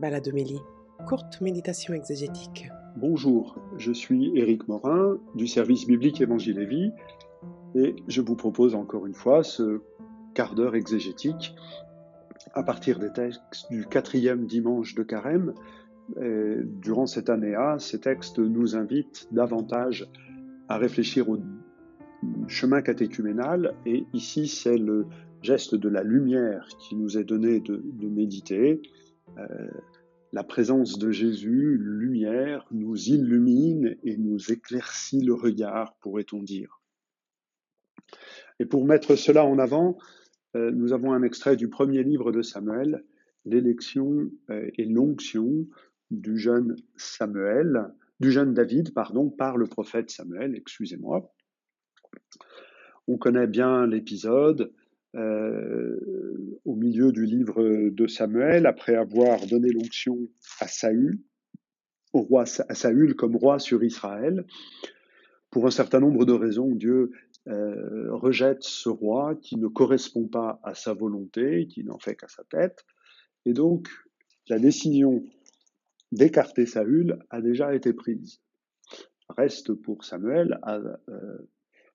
Baladomélie, courte méditation exégétique. Bonjour, je suis Éric Morin du service biblique Évangile et Vie et je vous propose encore une fois ce quart d'heure exégétique à partir des textes du quatrième dimanche de Carême. durant cette année-là, ces textes nous invitent davantage à réfléchir au chemin catéchuménal et ici c'est le geste de la lumière qui nous est donné de, méditer. Euh, la présence de Jésus, lumière, nous illumine et nous éclaircit le regard, pourrait-on dire. Et pour mettre cela en avant, euh, nous avons un extrait du premier livre de Samuel, l'élection euh, et l'onction du jeune Samuel, du jeune David, pardon, par le prophète Samuel, excusez-moi. On connaît bien l'épisode. Milieu du livre de Samuel, après avoir donné l'onction à Saül, au roi, à Saül comme roi sur Israël. Pour un certain nombre de raisons, Dieu euh, rejette ce roi qui ne correspond pas à sa volonté, qui n'en fait qu'à sa tête. Et donc, la décision d'écarter Saül a déjà été prise. Reste pour Samuel à euh,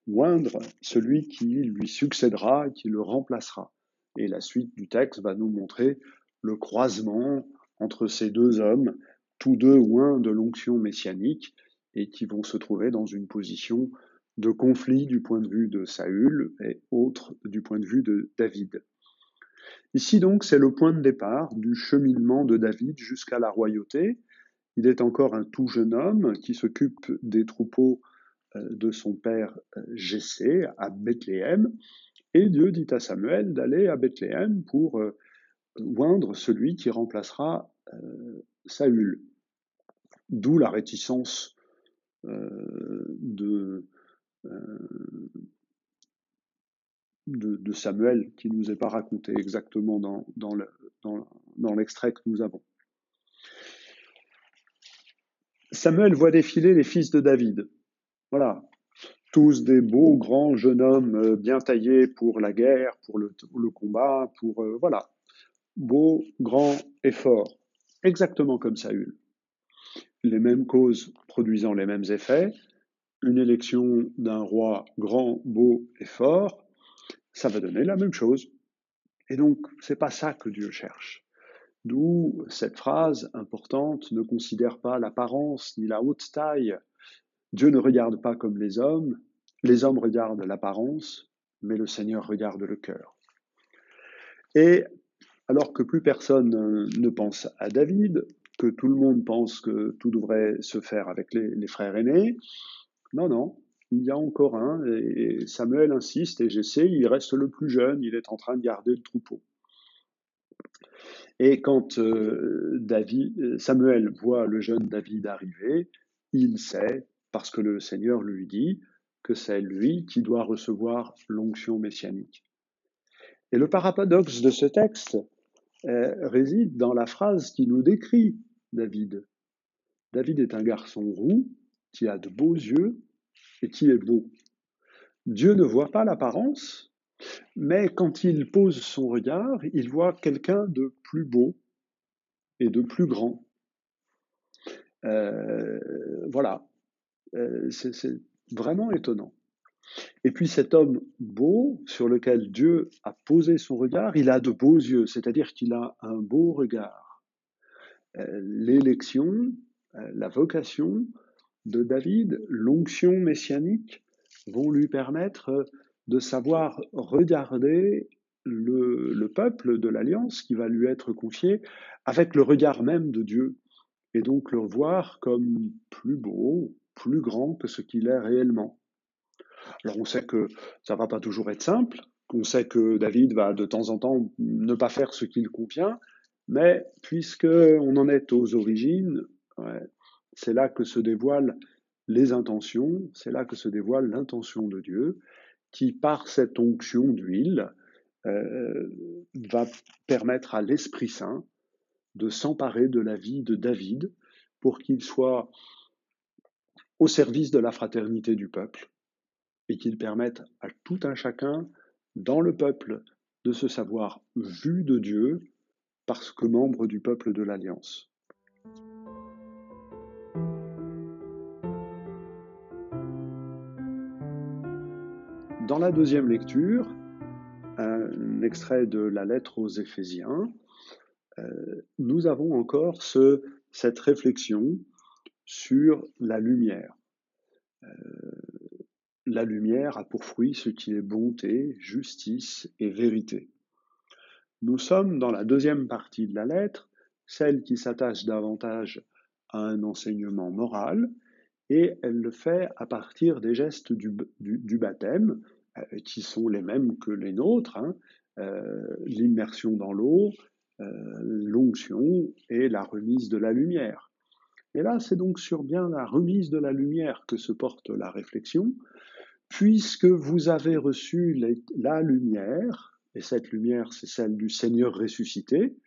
moindre celui qui lui succédera, qui le remplacera. Et la suite du texte va nous montrer le croisement entre ces deux hommes, tous deux loin de l'onction messianique, et qui vont se trouver dans une position de conflit du point de vue de Saül et autre du point de vue de David. Ici donc, c'est le point de départ du cheminement de David jusqu'à la royauté. Il est encore un tout jeune homme qui s'occupe des troupeaux euh, de son père euh, Jessé à Bethléem, et Dieu dit à Samuel d'aller à Bethléem pour euh, celui qui remplacera Saül. D'où la réticence de, de, Samuel, qui ne nous est pas raconté exactement dans l'extrait que nous avons. Samuel voit défiler les fils de David. Voilà. Tous des beaux, grands jeunes hommes euh, bien taillés pour la guerre, pour le, combat, pour. Euh, voilà. Beaux, grands et forts. Exactement comme Saül. Les mêmes causes produisant les mêmes effets. Une élection d'un roi grand, beau et fort, ça va donner la même chose. Et donc, c'est pas ça que Dieu cherche. D'où cette phrase importante ne considère pas l'apparence ni la haute taille Dieu ne regarde pas comme les hommes, les hommes regardent l'apparence, mais le Seigneur regarde le cœur. Et alors que plus personne ne pense à David, que tout le monde pense que tout devrait se faire avec les, frères aînés, non, non, il y a encore un, et Samuel insiste, et j'essaie, il reste le plus jeune, il est en train de garder le troupeau. Et quand euh, Samuel voit le jeune David arriver, il sait parce que le Seigneur lui dit que c'est lui qui doit recevoir l'onction messianique. Et le paradoxe de ce texte euh, réside dans la phrase qui nous décrit David. David est un garçon roux qui a de beaux yeux et qui est beau. Dieu ne voit pas l'apparence, mais quand il pose son regard, il voit quelqu'un de plus beau et de plus grand. Euh, voilà, euh, c'est vraiment étonnant. Et puis cet homme beau, sur lequel Dieu a posé son regard, il a de beaux yeux, c'est-à-dire qu'il a un beau regard. Euh, l'élection, euh, la vocation de David, l'onction messianique, vont lui permettre de savoir regarder le, le peuple de l'Alliance qui va lui être confié avec le regard même de Dieu, et donc le voir comme plus beau, plus grand que ce qu'il est réellement. Alors on sait que ça va pas toujours être simple, on sait que David va de temps en temps ne pas faire ce qu'il convient, mais puisque on en est aux origines, c'est là que se dévoilent les intentions, c'est là que se dévoile l'intention de Dieu, qui par cette onction d'huile euh, va permettre à l'Esprit Saint de s'emparer de la vie de David pour qu'il soit au service de la fraternité du peuple et qu'il permette à tout un chacun dans le peuple de se savoir vu de Dieu parce que membre du peuple de l'Alliance. Dans la deuxième lecture, un extrait de la lettre aux Éphésiens, euh, nous avons encore ce, cette réflexion sur la lumière. Euh, la lumière a pour fruit ce qui est bonté, justice et vérité. Nous sommes dans la deuxième partie de la lettre, celle qui s'attache davantage à un enseignement moral, et elle le fait à partir des gestes du, baptême, euh, qui sont les mêmes que les nôtres, hein, euh, l'immersion dans l'eau, l'onction et la remise de la lumière. Et là, c'est donc sur bien la remise de la lumière que se porte la réflexion, puisque vous avez reçu la lumière, et cette lumière, c'est celle du Seigneur ressuscité,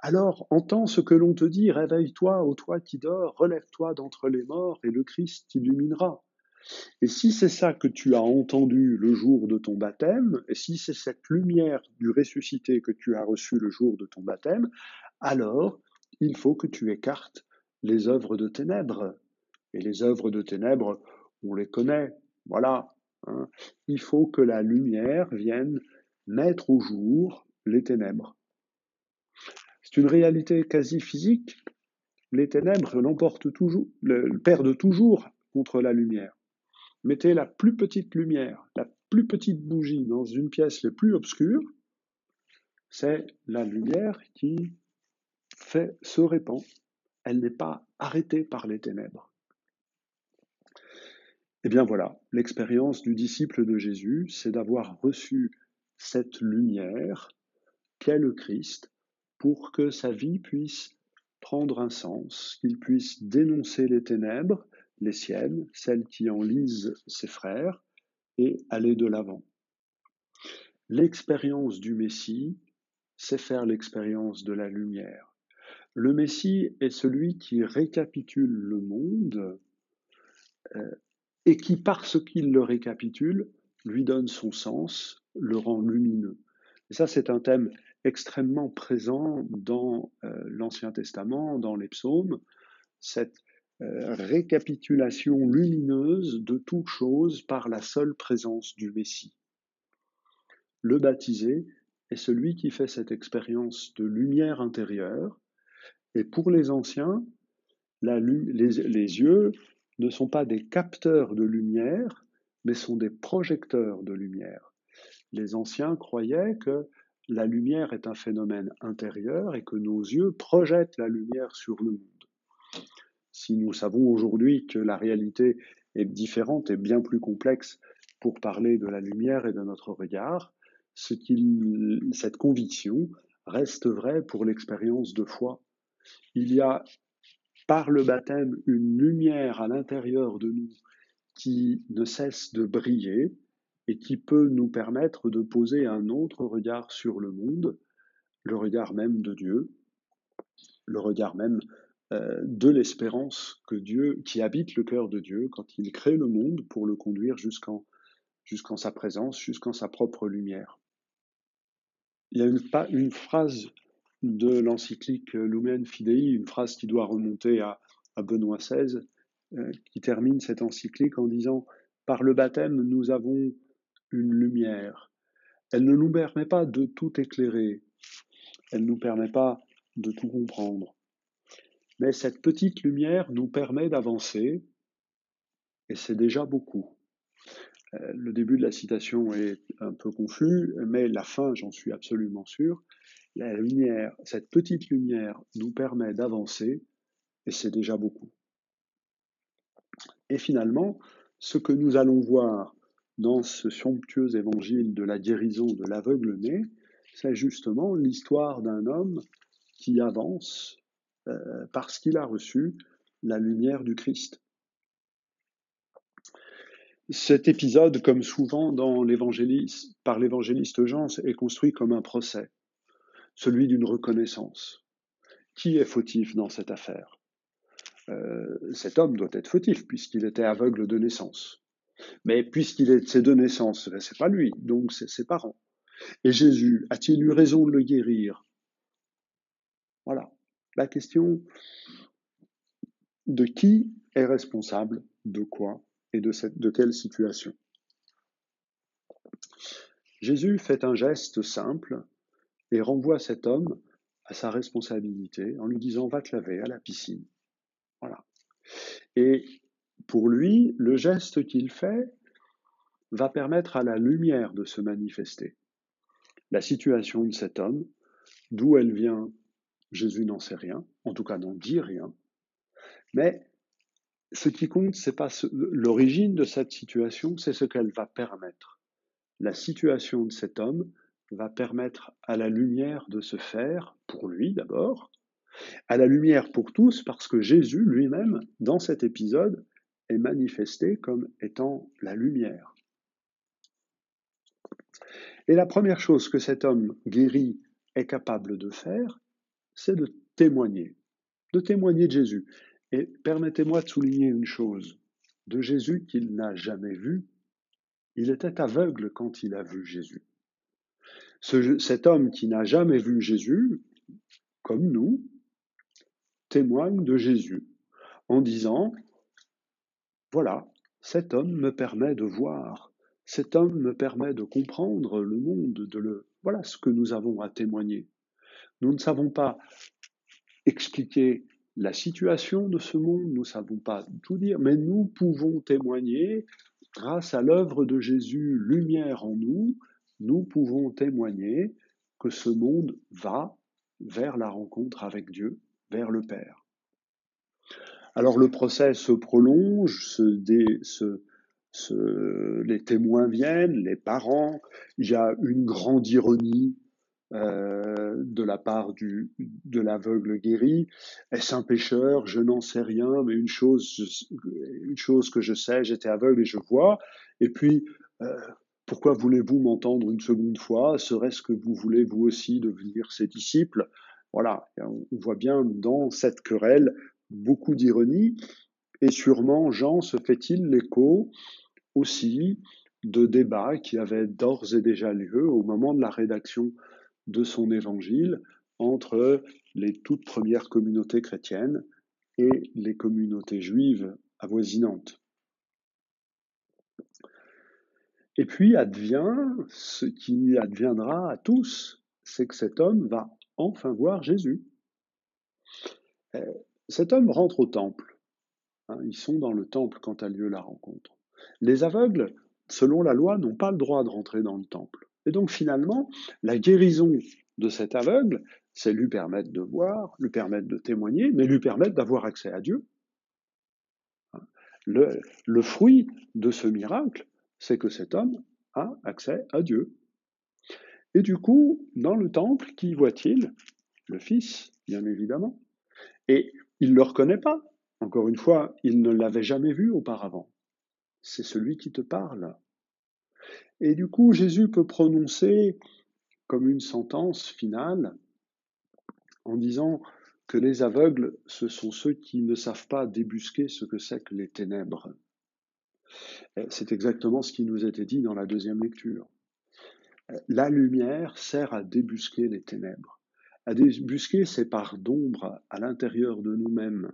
alors entends ce que l'on te dit, réveille-toi, ô toi qui dors, relève-toi d'entre les morts, et le Christ t'illuminera. Et si c'est ça que tu as entendu le jour de ton baptême, et si c'est cette lumière du ressuscité que tu as reçue le jour de ton baptême, alors il faut que tu écartes les œuvres de ténèbres. Et les œuvres de ténèbres, on les connaît, voilà. Hein. Il faut que la lumière vienne mettre au jour les ténèbres. C'est une réalité quasi physique. Les ténèbres l'emportent toujours, perdent toujours contre la lumière. Mettez la plus petite lumière, la plus petite bougie dans une pièce les plus obscure, c'est la lumière qui fait, se répand. Elle n'est pas arrêtée par les ténèbres. Eh bien voilà, l'expérience du disciple de Jésus, c'est d'avoir reçu cette lumière qu'est le Christ pour que sa vie puisse prendre un sens, qu'il puisse dénoncer les ténèbres, les siennes, celles qui enlisent ses frères, et aller de l'avant. L'expérience du Messie, c'est faire l'expérience de la lumière. Le Messie est celui qui récapitule le monde euh, et qui, parce qu'il le récapitule, lui donne son sens, le rend lumineux. Ça, c'est un thème extrêmement présent dans euh, l'Ancien Testament, dans les psaumes, cette euh, récapitulation lumineuse de toute chose par la seule présence du Messie. Le baptisé est celui qui fait cette expérience de lumière intérieure, et pour les anciens, les, yeux ne sont pas des capteurs de lumière, mais sont des projecteurs de lumière. Les anciens croyaient que la lumière est un phénomène intérieur et que nos yeux projettent la lumière sur le monde. Si nous savons aujourd'hui que la réalité est différente et bien plus complexe pour parler de la lumière et de notre regard, ce cette conviction reste vraie pour l'expérience de foi. Il y a par le baptême une lumière à l'intérieur de nous qui ne cesse de briller et qui peut nous permettre de poser un autre regard sur le monde, le regard même de Dieu, le regard même euh, de l'espérance que Dieu, qui habite le cœur de Dieu quand il crée le monde pour le conduire jusqu'en sa présence, jusqu'en sa propre lumière. Il y a une, pas une phrase de l'encyclique Lumen Fidei, une phrase qui doit remonter à, Benoît XVI, euh, qui termine cette encyclique en disant Par le baptême, nous avons une lumière. Elle ne nous permet pas de tout éclairer, elle ne nous permet pas de tout comprendre. Mais cette petite lumière nous permet d'avancer, et c'est déjà beaucoup. Euh, le début de la citation est un peu confus, mais la fin, j'en suis absolument sûr. La lumière, cette petite lumière nous permet d'avancer, et c'est déjà beaucoup. Et finalement, ce que nous allons voir dans ce somptueux évangile de la guérison de l'aveugle-né, c'est justement l'histoire d'un homme qui avance euh, parce qu'il a reçu la lumière du Christ. Cet épisode, comme souvent dans par l'évangéliste Jean, est construit comme un procès, celui d'une reconnaissance. Qui est fautif dans cette affaire? Euh, Cet homme doit être fautif puisqu'il était aveugle de naissance. Mais puisqu'il est de naissance, ce ben, c'est pas lui, donc c'est ses parents. Et Jésus a-t-il eu raison de le guérir? Voilà. La question de qui est responsable de quoi et de quelle situation? Jésus fait un geste simple et renvoie cet homme à sa responsabilité en lui disant va te laver à la piscine. Voilà. Et pour lui, le geste qu'il fait va permettre à la lumière de se manifester. La situation de cet homme, d'où elle vient, Jésus n'en sait rien, en tout cas n'en dit rien, mais ce qui compte, c'est pas l'origine de cette situation, c'est ce qu'elle va permettre. La situation de cet homme va permettre à la lumière de se faire, pour lui d'abord, à la lumière pour tous, parce que Jésus lui-même, dans cet épisode, est manifesté comme étant la lumière. Et la première chose que cet homme guéri est capable de faire, c'est de témoigner, de témoigner de Jésus. Et permettez-moi de souligner une chose, de Jésus qu'il n'a jamais vu. Il était aveugle quand il a vu Jésus. Cet homme qui n'a jamais vu Jésus, comme nous, témoigne de Jésus en disant, voilà, cet homme me permet de voir, cet homme me permet de comprendre le monde, de le, voilà ce que nous avons à témoigner. Nous ne savons pas expliquer la situation de ce monde, nous ne savons pas tout dire, mais nous pouvons témoigner, grâce à l'œuvre de Jésus, lumière en nous, nous pouvons témoigner que ce monde va vers la rencontre avec Dieu, vers le Père. Alors le procès se prolonge, les témoins viennent, les parents, il y a une grande ironie euh, de la part de l'aveugle guéri. Est-ce un pécheur? Je n'en sais rien, mais une chose, une chose que je sais, j'étais aveugle et je vois. Et puis, euh, pourquoi voulez-vous m'entendre une seconde fois? Serait-ce que vous voulez vous aussi devenir ses disciples? Voilà, on voit bien dans cette querelle beaucoup d'ironie. Et sûrement, Jean se fait-il l'écho aussi de débats qui avaient d'ores et déjà lieu au moment de la rédaction de son évangile entre les toutes premières communautés chrétiennes et les communautés juives avoisinantes. Et puis advient ce qui adviendra à tous, c'est que cet homme va enfin voir Jésus. Euh, cet homme rentre au temple. Hein, ils sont dans le temple quand a lieu la rencontre. Les aveugles, selon la loi, n'ont pas le droit de rentrer dans le temple. Et donc finalement, la guérison de cet aveugle, c'est lui permettre de voir, lui permettre de témoigner, mais lui permettre d'avoir accès à Dieu. Le, le, fruit de ce miracle, c'est que cet homme a accès à Dieu. Et du coup, dans le temple, qui voit-il? Le Fils, bien évidemment. Et il ne le reconnaît pas. Encore une fois, il ne l'avait jamais vu auparavant. C'est celui qui te parle. Et du coup, Jésus peut prononcer comme une sentence finale en disant que les aveugles, ce sont ceux qui ne savent pas débusquer ce que c'est que les ténèbres. C'est exactement ce qui nous était dit dans la deuxième lecture. La lumière sert à débusquer les ténèbres. À débusquer ces parts d'ombre à l'intérieur de nous-mêmes,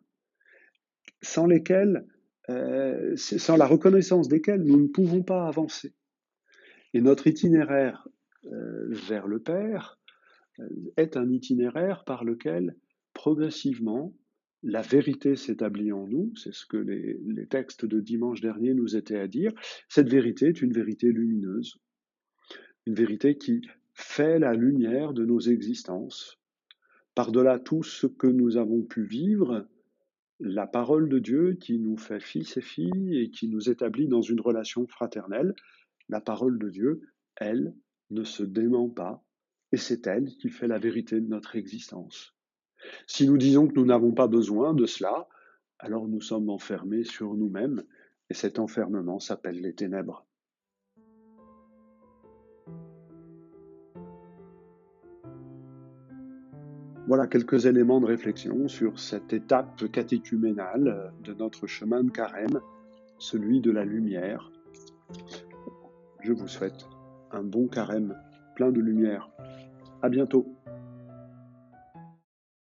sans lesquelles, euh, sans la reconnaissance desquelles nous ne pouvons pas avancer. Et notre itinéraire euh, vers le Père euh, est un itinéraire par lequel progressivement la vérité s'établit en nous, c'est ce que les, textes de dimanche dernier nous étaient à dire. Cette vérité est une vérité lumineuse, une vérité qui fait la lumière de nos existences. Par-delà tout ce que nous avons pu vivre, la parole de Dieu qui nous fait fils et filles et qui nous établit dans une relation fraternelle, la parole de Dieu, elle, ne se dément pas, et c'est elle qui fait la vérité de notre existence. Si nous disons que nous n'avons pas besoin de cela, alors nous sommes enfermés sur nous-mêmes, et cet enfermement s'appelle les ténèbres. Voilà quelques éléments de réflexion sur cette étape catéchuménale de notre chemin de carême, celui de la lumière, je vous souhaite un bon carême plein de lumière. À bientôt.